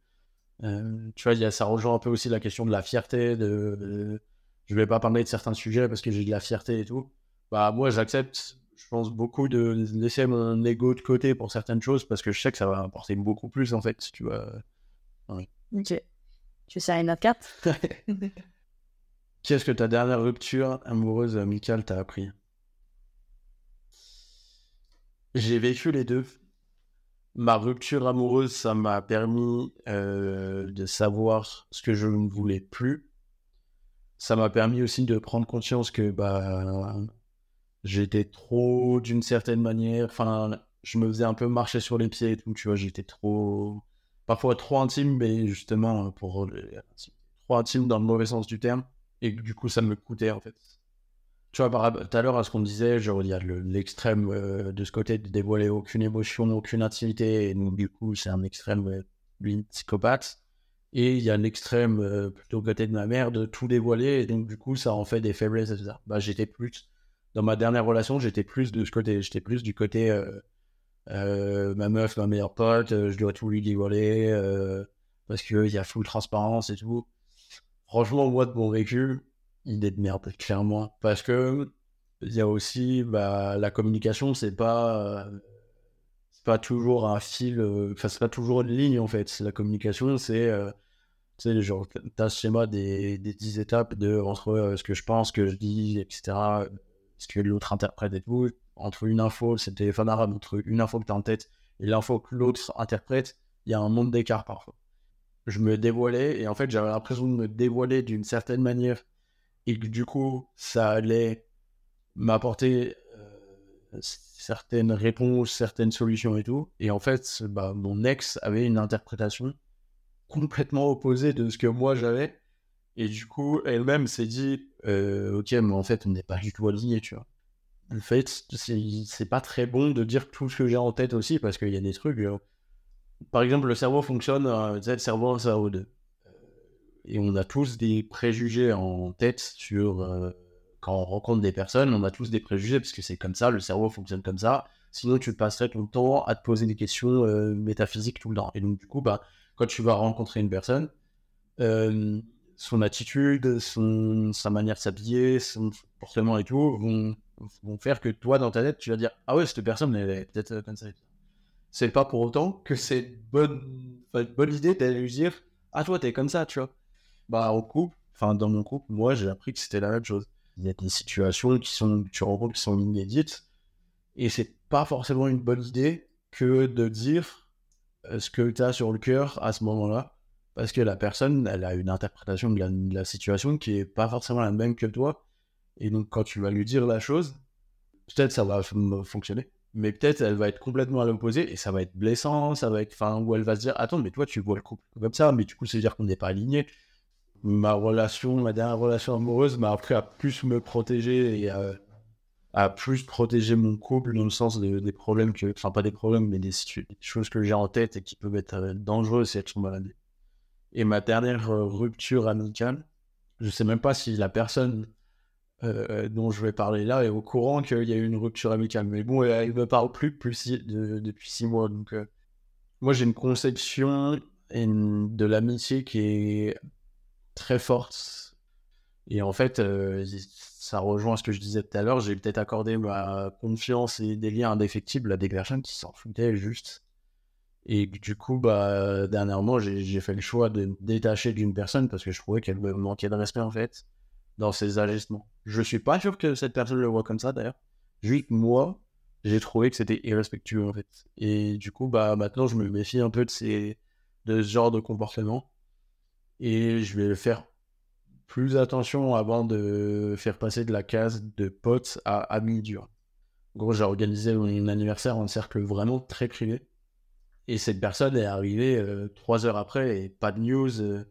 Euh, tu vois, y a, ça rejoint un peu aussi la question de la fierté. De, je vais pas parler de certains sujets parce que j'ai de la fierté et tout. Bah, moi, j'accepte, je pense, beaucoup de laisser mon ego de côté pour certaines choses parce que je sais que ça va apporter beaucoup plus en fait. Tu vois. Ok. Tu sais, une 4 Qu'est-ce que ta dernière rupture amoureuse amicale t'a appris? J'ai vécu les deux ma rupture amoureuse, ça m'a permis euh, de savoir ce que je ne voulais plus. Ça m'a permis aussi de prendre conscience que bah, j'étais trop d'une certaine manière. Enfin, je me faisais un peu marcher sur les pieds et tout, tu vois. J'étais trop. parfois trop intime, mais justement pour trop intime dans le mauvais sens du terme, et du coup ça me coûtait en fait. Tu vois, tout à l'heure à ce qu'on disait, genre il y a l'extrême euh, de ce côté de dévoiler aucune émotion, aucune intimité, et donc du coup c'est un extrême lui psychopathe. Et il y a l'extrême euh, plutôt côté de ma mère de tout dévoiler, et donc du coup ça en fait des faiblesses, etc. Bah j'étais plus, dans ma dernière relation, j'étais plus de ce côté, j'étais plus du côté euh, euh, ma meuf, ma meilleure pote, euh, je dois tout lui dévoiler euh, parce qu'il y a full transparence et tout. Franchement, moi, de mon vécu, est de merde, clairement. Parce que il y a aussi bah, la communication, c'est pas. c'est pas toujours un fil. Enfin, c'est pas toujours une ligne en fait. La communication, c'est. tu sais, genre, t'as ce schéma des, des 10 étapes de entre ce que je pense, ce que je dis, etc. Ce que l'autre interprète et tout entre une info, c'est téléphone arabe, entre une info que tu as en tête et l'info que l'autre interprète, il y a un monde d'écart parfois. Je me dévoilais et en fait, j'avais l'impression de me dévoiler d'une certaine manière et que du coup, ça allait m'apporter euh, certaines réponses, certaines solutions et tout. Et en fait, bah, mon ex avait une interprétation complètement opposée de ce que moi j'avais. Et du coup, elle-même s'est dit, euh, ok, mais en fait, on n'est pas du tout aligné, tu vois en fait, c'est pas très bon de dire tout ce que j'ai en tête aussi, parce qu'il y a des trucs. Euh, par exemple, le cerveau fonctionne, euh, le cerveau un cerveau 2. Euh, et on a tous des préjugés en tête sur. quand on rencontre des personnes, on a tous des préjugés, parce que c'est comme ça, le cerveau fonctionne comme ça. Sinon, tu passerais ton temps à te poser des questions métaphysiques tout le temps. Et donc, du coup, bah, quand tu vas rencontrer une personne, son attitude, son, sa manière de s'habiller, son comportement et tout vont vont faire que toi, dans ta tête, tu vas dire Ah ouais, cette personne, elle est peut-être euh, comme ça. C'est pas pour autant que c'est une bonne, bonne idée d'aller lui dire Ah, toi, t'es comme ça, tu vois. Bah, au couple, enfin, dans mon couple, moi, j'ai appris que c'était la même chose. Il y a des situations qui sont, tu rencontres qui sont inédites, et c'est pas forcément une bonne idée que de dire euh, ce que tu as sur le cœur à ce moment-là, parce que la personne, elle a une interprétation de la, de la situation qui est pas forcément la même que toi, et donc, quand tu vas lui dire la chose, peut-être ça va fonctionner, mais peut-être elle va être complètement à l'opposé et ça va être blessant, ça va être, enfin, où elle va se dire, attends, mais toi, tu vois le couple comme ça, mais du coup, c'est dire qu'on n'est pas aligné. Ma relation, ma dernière relation amoureuse m'a appris à plus me protéger et à, plus protéger mon couple dans le sens des problèmes que, enfin, pas des problèmes, mais des, choses que j'ai en tête et qui peuvent être euh, dangereuses si elles sont malades. Et ma dernière euh, rupture amicale, je sais même pas si la personne euh, dont je vais parler là est au courant qu'il y a eu une rupture amicale. Mais bon, il me parle plus, depuis six mois. Donc, moi, j'ai une conception de l'amitié qui est très forte. Et en fait, euh, ça rejoint ce que je disais tout à l'heure. J'ai peut-être accordé ma confiance et des liens indéfectibles à des personnes qui s'en foutaient juste. Et du coup, bah, dernièrement, j'ai fait le choix de me détacher d'une personne parce que je trouvais qu'elle me manquait de respect en fait dans ses agissements. Je suis pas sûr que cette personne le voit comme ça d'ailleurs. Juste moi, j'ai trouvé que c'était irrespectueux en fait. Et du coup, bah maintenant, je me méfie un peu de ces de ce genre de comportement et je vais faire plus attention avant de faire passer de la case de potes à amis durs. En gros, j'ai organisé mon anniversaire en cercle vraiment très privé. Et cette personne est arrivée euh, trois heures après et pas de news. Euh,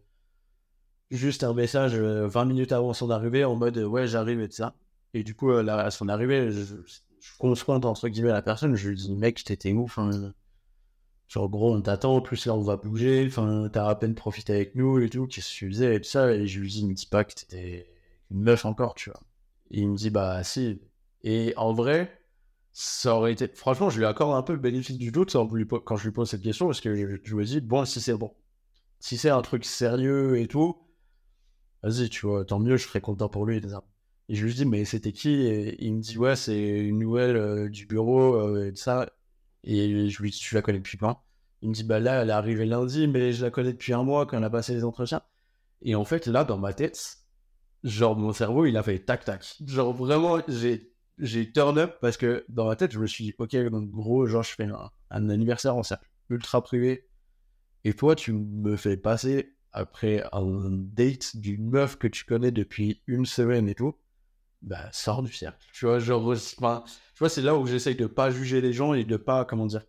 juste un message 20 euh, minutes avant son arrivée en mode ouais j'arrive et tout ça. Et du coup, là, à son arrivée, je, je confronte entre guillemets la personne, je lui dis mec, t'étais ouf. Enfin, genre gros, on t'attend, plus là on va bouger, enfin t'as à peine profité avec nous et tout, qu'est-ce que tu faisais et tout ça. Et je lui dis, me dis pas que t'étais une meuf encore, tu vois. Il me dit bah si. Et en vrai, ça aurait été. Franchement, je lui accorde un peu le bénéfice du doute quand je lui pose cette question parce que je, je me dis bon, si c'est bon, si c'est un truc sérieux et tout, vas-y, tu vois, tant mieux, je serais content pour lui. Et je lui dis, mais c'était qui? Et il me dit, ouais, c'est une nouvelle euh, du bureau euh, et ça. Et je lui dis, tu la connais depuis quand? Il me dit, bah là, elle est arrivée lundi, mais je la connais depuis un mois quand on a passé les entretiens. Et en fait, là, dans ma tête, genre, mon cerveau, il a fait tac tac. Genre, vraiment, j'ai, j'ai turn up parce que dans ma tête, je me suis dit, ok, donc gros, genre, je fais un, un anniversaire en cercle ultra privé. Et toi, tu me fais passer après un date d'une meuf que tu connais depuis une semaine et tout, bah, sors du cercle. Tu vois, genre, enfin, tu vois, c'est là où j'essaye de pas juger les gens et de pas, comment dire,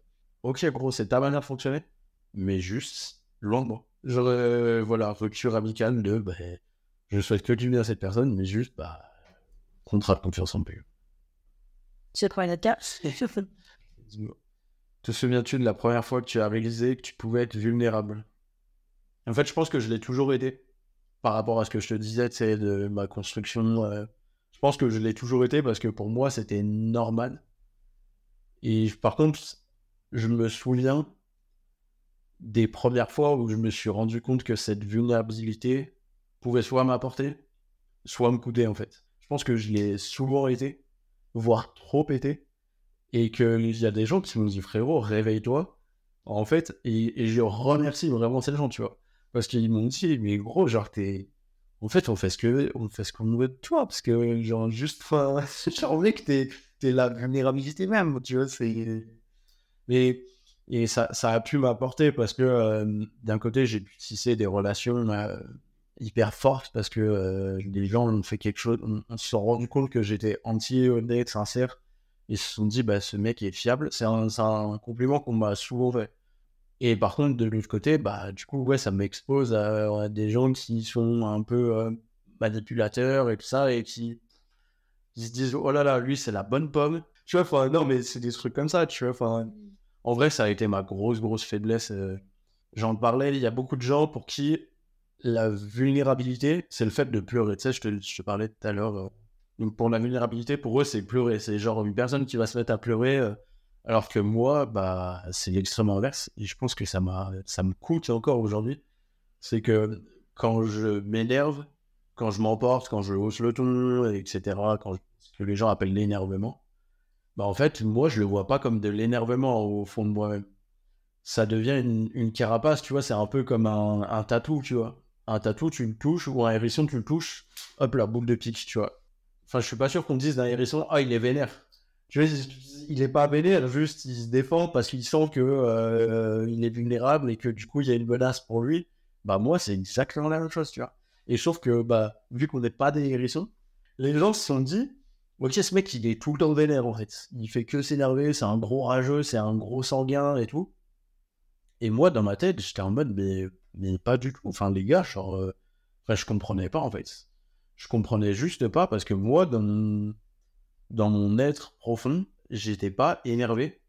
ok, gros, c'est ta manière de fonctionner, mais juste, loin de moi. Genre, voilà, rupture amicale de, bah, je souhaite que du bien à cette personne, mais juste, bah, contrat de confiance en paix. Tu quoi la Te souviens-tu de la première fois que tu as réalisé que tu pouvais être vulnérable? En fait, je pense que je l'ai toujours été. Par rapport à ce que je te disais, tu sais, de ma construction. Euh, je pense que je l'ai toujours été parce que pour moi, c'était normal. Et par contre, je me souviens des premières fois où je me suis rendu compte que cette vulnérabilité pouvait soit m'apporter, soit me coûter en fait. Je pense que je l'ai souvent été, voire trop été, et qu'il y a des gens qui me disent frérot, réveille-toi. En fait, et, je remercie vraiment ces gens, tu vois. Parce qu'ils m'ont dit, mais gros, genre, t'es. En fait, on fait ce que on fait ce qu'on veut de toi, parce que, genre, juste, j'ai envie que t'es, t'es la vulnérabilité même, tu vois, c'est. Mais et ça, ça a pu m'apporter parce que euh, d'un côté, j'ai pu tisser des relations euh, hyper fortes parce que euh, les gens ont fait quelque chose, on, se sont rendu compte que j'étais entier, honnête, sincère. Ils se sont dit, bah, ce mec est fiable. C'est un, un, compliment qu'on m'a souvent fait. Et par contre, de l'autre côté, bah, du coup, ouais, ça m'expose à, des gens qui sont un peu manipulateurs et tout ça et qui, se disent, oh là là, lui, c'est la bonne pomme. Tu vois, non, mais c'est des trucs comme ça, tu vois, en vrai, ça a été ma grosse, grosse faiblesse. Euh. J'en parlais, il y a beaucoup de gens pour qui la vulnérabilité, c'est le fait de pleurer. Tu sais, je te, parlais tout à l'heure. Euh. Pour la vulnérabilité, pour eux, c'est pleurer. C'est genre une personne qui va se mettre à pleurer. Alors que moi, bah, c'est l'extrême inverse. Et je pense que ça, ça me coûte encore aujourd'hui. C'est que quand je m'énerve, quand je m'emporte, quand je hausse le ton, etc., ce que les gens appellent l'énervement, bah en fait, moi, je le vois pas comme de l'énervement au fond de moi-même. Ça devient une, carapace, tu vois, c'est un peu comme un, tatou, tu vois. Un tatou, tu le touches, ou un hérisson, tu le touches, hop, la boule de pique, tu vois. Enfin, je suis pas sûr qu'on dise d'un hérisson, ah, il est vénère. Tu vois, il est pas vénère, juste il se défend parce qu'il sent que euh, il est vulnérable et que du coup, il y a une menace pour lui. Bah, moi, c'est exactement la même chose, tu vois. Et sauf que, bah, vu qu'on n'est pas des hérissons, les gens se sont dit, Ok, ce mec, il est tout le temps vénère en fait. Il fait que s'énerver, c'est un gros rageux, c'est un gros sanguin et tout. Et moi, dans ma tête, j'étais en mode, mais, mais pas du tout. Enfin, les gars, genre, euh... je comprenais pas en fait. Je comprenais juste pas parce que moi, dans dans mon être profond, j'étais pas énervé.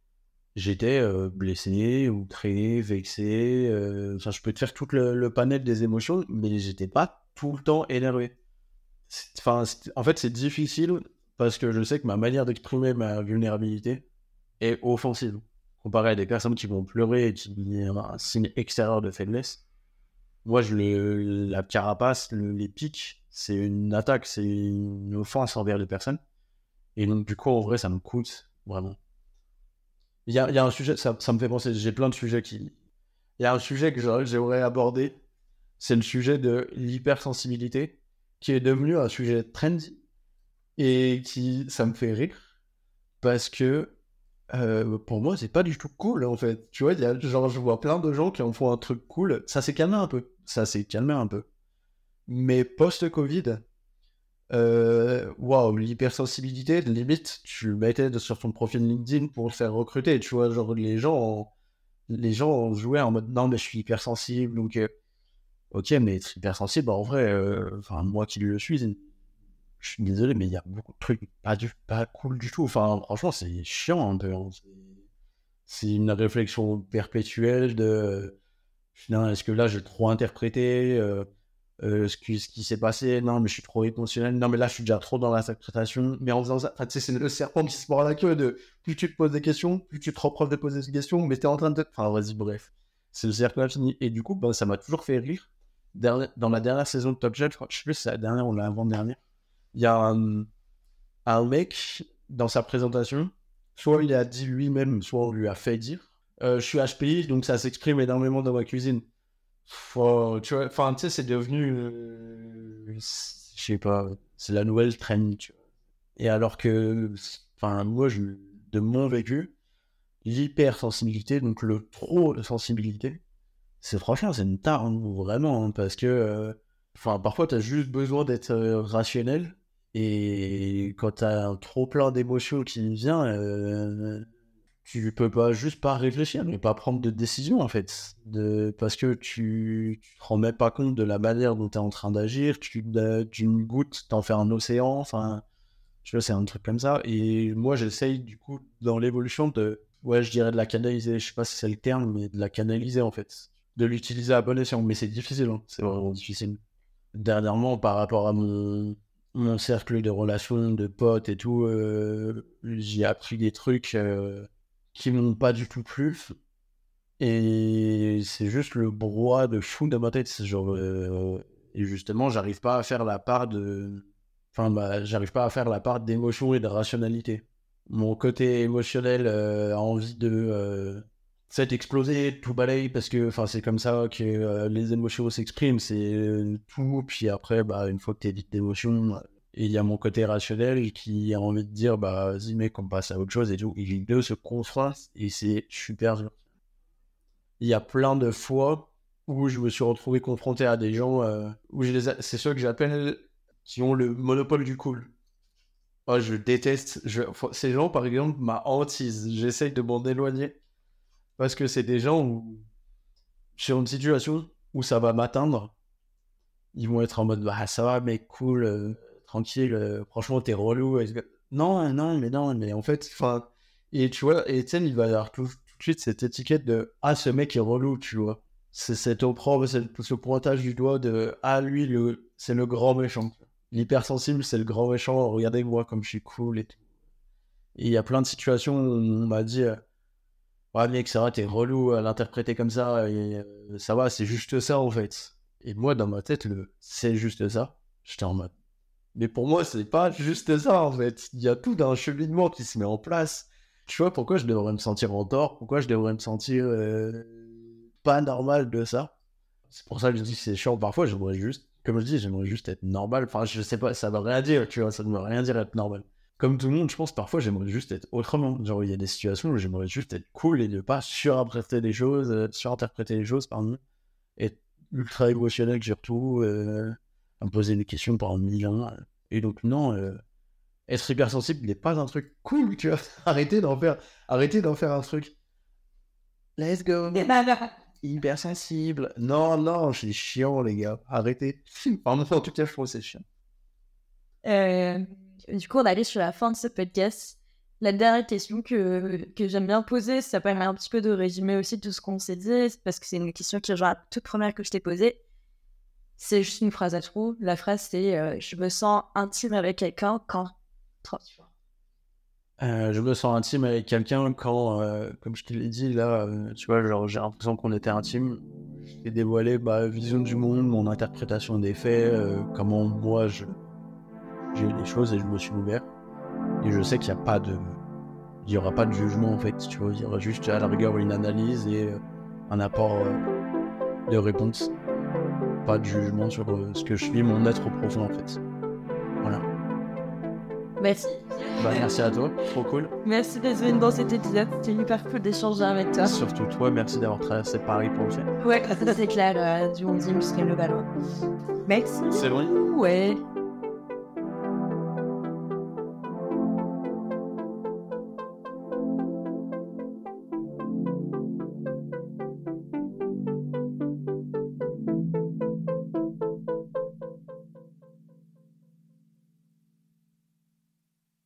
J'étais euh, blessé, outré, vexé. Euh... Enfin, je peux te faire tout le, le panel des émotions, mais j'étais pas tout le temps énervé. Enfin, en fait, c'est difficile parce que je sais que ma manière d'exprimer ma vulnérabilité est offensive. Comparé à des personnes qui vont pleurer et qui ont un signe extérieur de faiblesse, moi, je la carapace, les pics, c'est une attaque, c'est une offense envers les personnes. Et donc, du coup, en vrai, ça me coûte vraiment. Il y a, un sujet, ça, me fait penser, j'ai plein de sujets qui. Il y a un sujet que j'aimerais aborder, c'est le sujet de l'hypersensibilité, qui est devenu un sujet trendy et qui ça me fait rire parce que euh, pour moi c'est pas du tout cool en fait tu vois genre je vois plein de gens qui en font un truc cool ça s'est calmé un peu ça s'est calmé un peu mais post Euh, waouh l'hypersensibilité limite tu mettais sur ton profil LinkedIn pour faire recruter tu vois genre les gens les gens jouaient en mode non mais je suis hypersensible donc euh, ok mais être hypersensible en vrai enfin moi qui le suis je suis désolé, mais il y a beaucoup de trucs pas, du, pas cool du tout. Enfin, franchement, c'est chiant un peu. Hein. C'est une réflexion perpétuelle de est-ce que là j'ai trop interprété euh, euh, ce, qui, s'est passé Non, mais je suis trop émotionnel. Non, mais là je suis déjà trop dans l'interprétation. Mais en faisant ça, c'est le serpent qui se mord la queue de plus tu te poses des questions, plus tu te reproches de poser des questions, mais t'es en train de. Enfin, vas-y, bref. C'est le cercle infini. Et du coup, ben, ça m'a toujours fait rire. Dans la dernière saison de Top Jet, je sais plus si c'est la dernière ou l'avant-dernière il y a un, mec dans sa présentation, soit il a dit lui-même, soit on lui a fait dire. Euh, je suis HPI, donc ça s'exprime énormément dans ma cuisine. Enfin, tu sais, c'est devenu, euh, je sais pas, c'est la nouvelle trend, Et alors que, enfin, moi, de mon vécu, l'hypersensibilité, donc le trop de sensibilité, c'est franchement, c'est une tare, vraiment, hein, parce que, euh, enfin, parfois, tu as juste besoin d'être rationnel et quand tu as trop plein d'émotions qui vient, euh, tu peux pas juste pas réfléchir, mais pas prendre de décision en fait. De... Parce que tu, tu te même pas compte de la manière dont tu es en train d'agir. Tu, d'une goutte, t'en fais un océan. Enfin, tu vois, c'est un truc comme ça. Et moi, j'essaye du coup, dans l'évolution, de. Ouais, je dirais de la canaliser. Je sais pas si c'est le terme, mais de la canaliser en fait. De l'utiliser à bon escient. Mais c'est difficile, hein. c'est vraiment difficile. Dernièrement, par rapport à mon, mon cercle de relations, de potes et tout, euh, j'ai appris des trucs. Euh, qui m'ont pas du tout plu. Et c'est juste le brouhaha de fou dans ma tête. Genre, euh, et justement, j'arrive pas à faire la part de. Enfin, bah, j'arrive pas à faire la part d'émotion et de rationalité. Mon côté émotionnel euh, a envie de. Euh, s'être explosé, tout balaye, parce que c'est comme ça que les émotions s'expriment. C'est tout. Puis après, bah, une fois que tu es d'émotion, il y a mon côté rationnel qui a envie de dire, bah, vas-y, mec, on passe à autre chose et tout. Et les deux se confrontent et c'est super dur. Il y a plein de fois où je me suis retrouvé confronté à des gens euh, où c'est ceux que j'appelle qui ont le monopole du cool. Oh, je déteste. Ces gens, par exemple, ma hantise. J'essaye de m'en éloigner parce que c'est des gens où, sur une situation où ça va m'atteindre, ils vont être en mode, bah, ça va, mec, cool. Euh, tranquille, euh, franchement, t'es relou. Non, non, mais non, mais en fait, enfin. Et tu vois, et il va avoir tout, de suite cette étiquette de Ah, ce mec est relou, tu vois. C'est cet opprobre, ce pointage du doigt de Ah, lui, le, c'est le grand méchant. L'hypersensible, c'est le grand méchant. Regardez-moi comme je suis cool et tout. Il y a plein de situations où on m'a dit euh, Ouais, mec, c'est vrai, t'es relou à l'interpréter comme ça. Et, euh, ça va, c'est juste ça en fait. Et moi, dans ma tête, le c'est juste ça. J'étais en mode mais pour moi, c'est pas juste ça, en fait. Il y a tout un cheminement qui se met en place. Tu vois, pourquoi je devrais me sentir en tort? Pourquoi je devrais me sentir euh, pas normal de ça? C'est pour ça que je dis que c'est chiant. Parfois, j'aimerais juste, comme je dis, j'aimerais juste être normal. Enfin, je sais pas, ça veut rien dire, tu vois, ça ne veut rien dire être normal. Comme tout le monde, je pense, parfois, j'aimerais juste être autrement. Genre, il y a des situations où j'aimerais juste être cool et ne pas surinterpréter des choses, euh, surinterpréter les choses, pardon. Être ultra émotionnel surtout. Euh, à me poser des questions pendant mille ans. Et donc, non, euh, être hypersensible n'est pas un truc cool, tu vois. arrêtez d'en faire, arrêtez d'en faire un truc. Let's go. Hypersensible. Non, non, c'est chiant, les gars. Arrêtez. en tout cas, je trouve c'est chiant. Euh, du coup, on allait sur la fin de ce podcast. La dernière question que, que j'aime bien poser, ça permet un petit peu de résumer aussi tout ce qu'on s'est dit, parce que c'est une question qui rejoint la toute première que je t'ai posée. C'est juste une phrase à trous. La phrase, c'est euh, Je me sens intime avec quelqu'un quand. Euh, je me sens intime avec quelqu'un quand, euh, comme je te l'ai dit, là, tu vois, j'ai l'impression qu'on était intime. J'ai dévoilé ma vision du monde, mon interprétation des faits, comment moi j'ai eu les choses et je me suis ouvert. Et je sais qu'il n'y a pas de. Il n'y aura pas de jugement en fait, tu vois. Il y aura juste à la rigueur une analyse et un apport de réponse pas de jugement sur euh, ce que je suis, mon être profond en fait. Voilà. Merci. Bah, merci à toi, trop cool. Merci d'être venu dans cet épisode, c'était hyper cool d'échanger avec toi. Surtout toi, merci d'avoir traversé Paris pour le faire. Ouais, c'est clair, euh, du 11e jusqu'à le ballon. Merci. C'est loin Ouais.